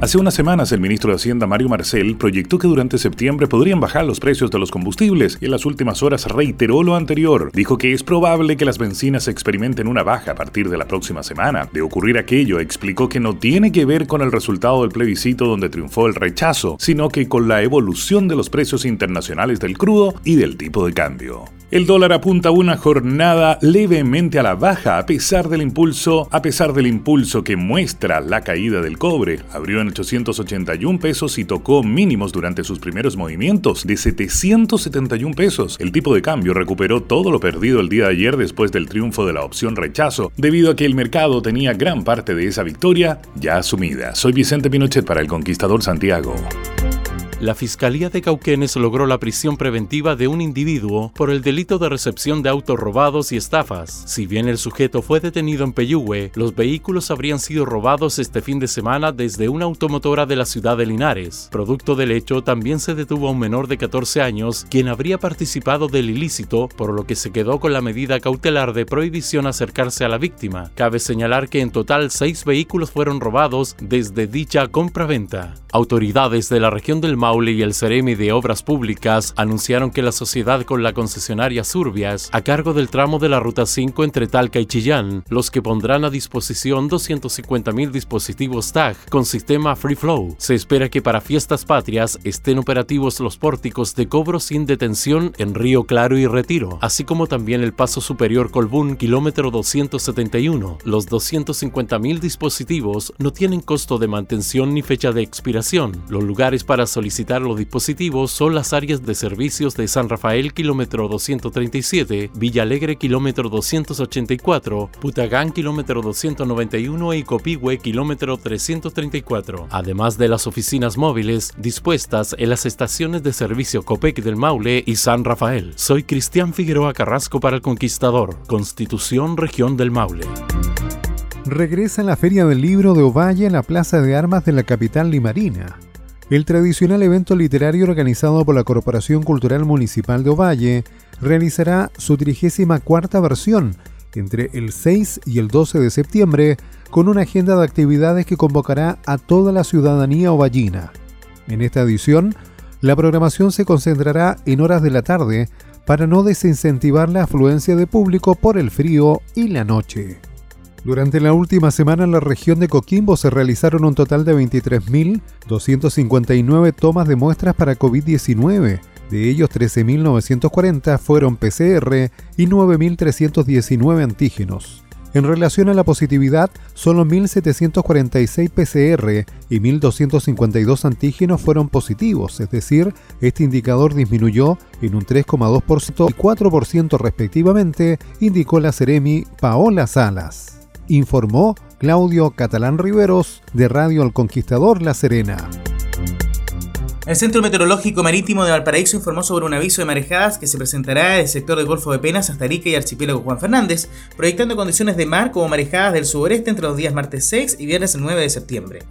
Hace unas semanas el ministro de Hacienda Mario Marcel proyectó que durante septiembre podrían bajar los precios de los combustibles y en las últimas horas reiteró lo anterior. Dijo que es probable que las bencinas experimenten una baja a partir de la próxima semana. De ocurrir aquello, explicó que no tiene que ver con el resultado del plebiscito donde triunfó el rechazo, sino que con la evolución de los precios internacionales del crudo y del tipo de cambio. El dólar apunta una jornada levemente a la baja a pesar del impulso, a pesar del impulso que muestra la caída del cobre. Abrió en 881 pesos y tocó mínimos durante sus primeros movimientos de 771 pesos. El tipo de cambio recuperó todo lo perdido el día de ayer después del triunfo de la opción rechazo, debido a que el mercado tenía gran parte de esa victoria ya asumida. Soy Vicente Pinochet para el Conquistador Santiago la Fiscalía de Cauquenes logró la prisión preventiva de un individuo por el delito de recepción de autos robados y estafas. Si bien el sujeto fue detenido en Peyúgue, los vehículos habrían sido robados este fin de semana desde una automotora de la ciudad de Linares. Producto del hecho, también se detuvo a un menor de 14 años, quien habría participado del ilícito, por lo que se quedó con la medida cautelar de prohibición acercarse a la víctima. Cabe señalar que en total seis vehículos fueron robados desde dicha compra-venta. Autoridades de la región del Maule y el Ceremi de Obras Públicas anunciaron que la sociedad con la concesionaria Surbias, a cargo del tramo de la Ruta 5 entre Talca y Chillán, los que pondrán a disposición 250.000 dispositivos TAG con sistema Free Flow. Se espera que para fiestas patrias estén operativos los pórticos de cobro sin detención en Río Claro y Retiro, así como también el paso superior Colbún, kilómetro 271. Los 250.000 dispositivos no tienen costo de mantención ni fecha de expiración los lugares para solicitar los dispositivos son las áreas de servicios de San Rafael kilómetro 237, Villa Alegre kilómetro 284, Putagán kilómetro 291 y Copihue kilómetro 334, además de las oficinas móviles dispuestas en las estaciones de servicio Copec del Maule y San Rafael. Soy Cristian Figueroa Carrasco para el Conquistador, Constitución Región del Maule regresa la Feria del Libro de Ovalle en la Plaza de Armas de la capital limarina. El tradicional evento literario organizado por la Corporación Cultural Municipal de Ovalle realizará su 34 versión entre el 6 y el 12 de septiembre con una agenda de actividades que convocará a toda la ciudadanía ovallina. En esta edición, la programación se concentrará en horas de la tarde para no desincentivar la afluencia de público por el frío y la noche. Durante la última semana en la región de Coquimbo se realizaron un total de 23.259 tomas de muestras para COVID-19. De ellos, 13.940 fueron PCR y 9.319 antígenos. En relación a la positividad, solo 1.746 PCR y 1.252 antígenos fueron positivos, es decir, este indicador disminuyó en un 3,2% y 4% respectivamente, indicó la Ceremi Paola Salas informó Claudio Catalán Riveros de Radio El Conquistador La Serena. El Centro Meteorológico Marítimo de Valparaíso informó sobre un aviso de marejadas que se presentará en el sector del Golfo de Penas hasta Arica y Archipiélago Juan Fernández, proyectando condiciones de mar como marejadas del suroeste entre los días martes 6 y viernes 9 de septiembre.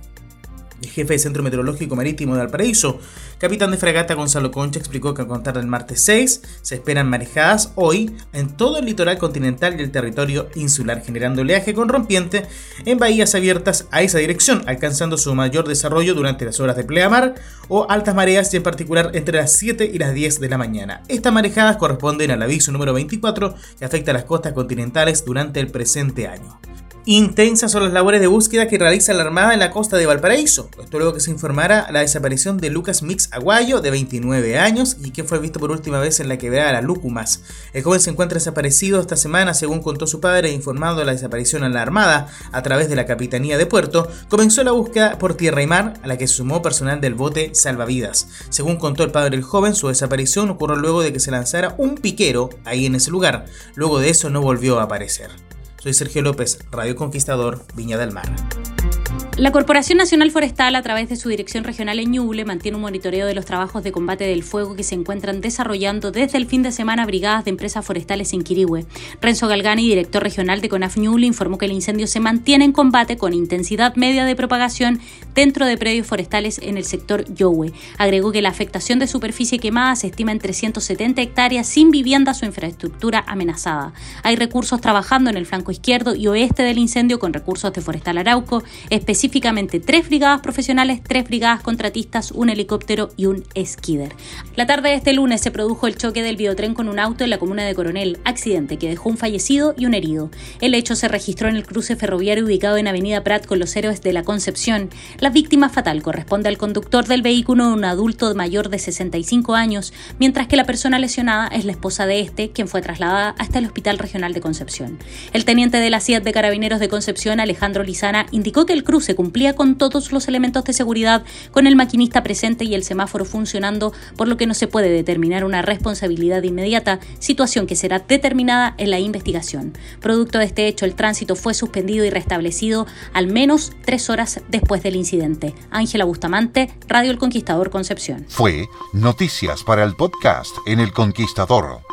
Jefe del Centro Meteorológico Marítimo de Valparaíso, capitán de fragata Gonzalo Concha, explicó que a contar del martes 6 se esperan marejadas hoy en todo el litoral continental y el territorio insular, generando oleaje con rompiente en bahías abiertas a esa dirección, alcanzando su mayor desarrollo durante las horas de pleamar o altas mareas y en particular entre las 7 y las 10 de la mañana. Estas marejadas corresponden al aviso número 24 que afecta a las costas continentales durante el presente año. Intensas son las labores de búsqueda que realiza la Armada en la costa de Valparaíso. Esto luego que se informara la desaparición de Lucas Mix Aguayo, de 29 años, y que fue visto por última vez en la quebrada La Lúcumas. El joven se encuentra desaparecido esta semana, según contó su padre, informando de la desaparición en la Armada a través de la Capitanía de Puerto. Comenzó la búsqueda por tierra y mar, a la que sumó personal del bote Salvavidas. Según contó el padre del joven, su desaparición ocurrió luego de que se lanzara un piquero ahí en ese lugar. Luego de eso no volvió a aparecer. Soy Sergio López, Radio Conquistador, Viña del Mar. La Corporación Nacional Forestal, a través de su dirección regional en Ñuble, mantiene un monitoreo de los trabajos de combate del fuego que se encuentran desarrollando desde el fin de semana brigadas de empresas forestales en Quirihue. Renzo Galgani, director regional de CONAF Ñuble, informó que el incendio se mantiene en combate con intensidad media de propagación dentro de predios forestales en el sector Yohue. Agregó que la afectación de superficie quemada se estima en 370 hectáreas sin viviendas o infraestructura amenazada. Hay recursos trabajando en el flanco izquierdo y oeste del incendio con recursos de Forestal Arauco, especialmente específicamente tres brigadas profesionales, tres brigadas contratistas, un helicóptero y un esquider. La tarde de este lunes se produjo el choque del biotren con un auto en la comuna de Coronel, accidente que dejó un fallecido y un herido. El hecho se registró en el cruce ferroviario ubicado en Avenida Prat con los héroes de la Concepción. La víctima fatal corresponde al conductor del vehículo, un adulto mayor de 65 años, mientras que la persona lesionada es la esposa de este, quien fue trasladada hasta el Hospital Regional de Concepción. El teniente de la CIAT de Carabineros de Concepción, Alejandro Lizana, indicó que el cruce cumplía con todos los elementos de seguridad, con el maquinista presente y el semáforo funcionando, por lo que no se puede determinar una responsabilidad inmediata, situación que será determinada en la investigación. Producto de este hecho, el tránsito fue suspendido y restablecido al menos tres horas después del incidente. Ángela Bustamante, Radio El Conquistador Concepción. Fue Noticias para el podcast en El Conquistador.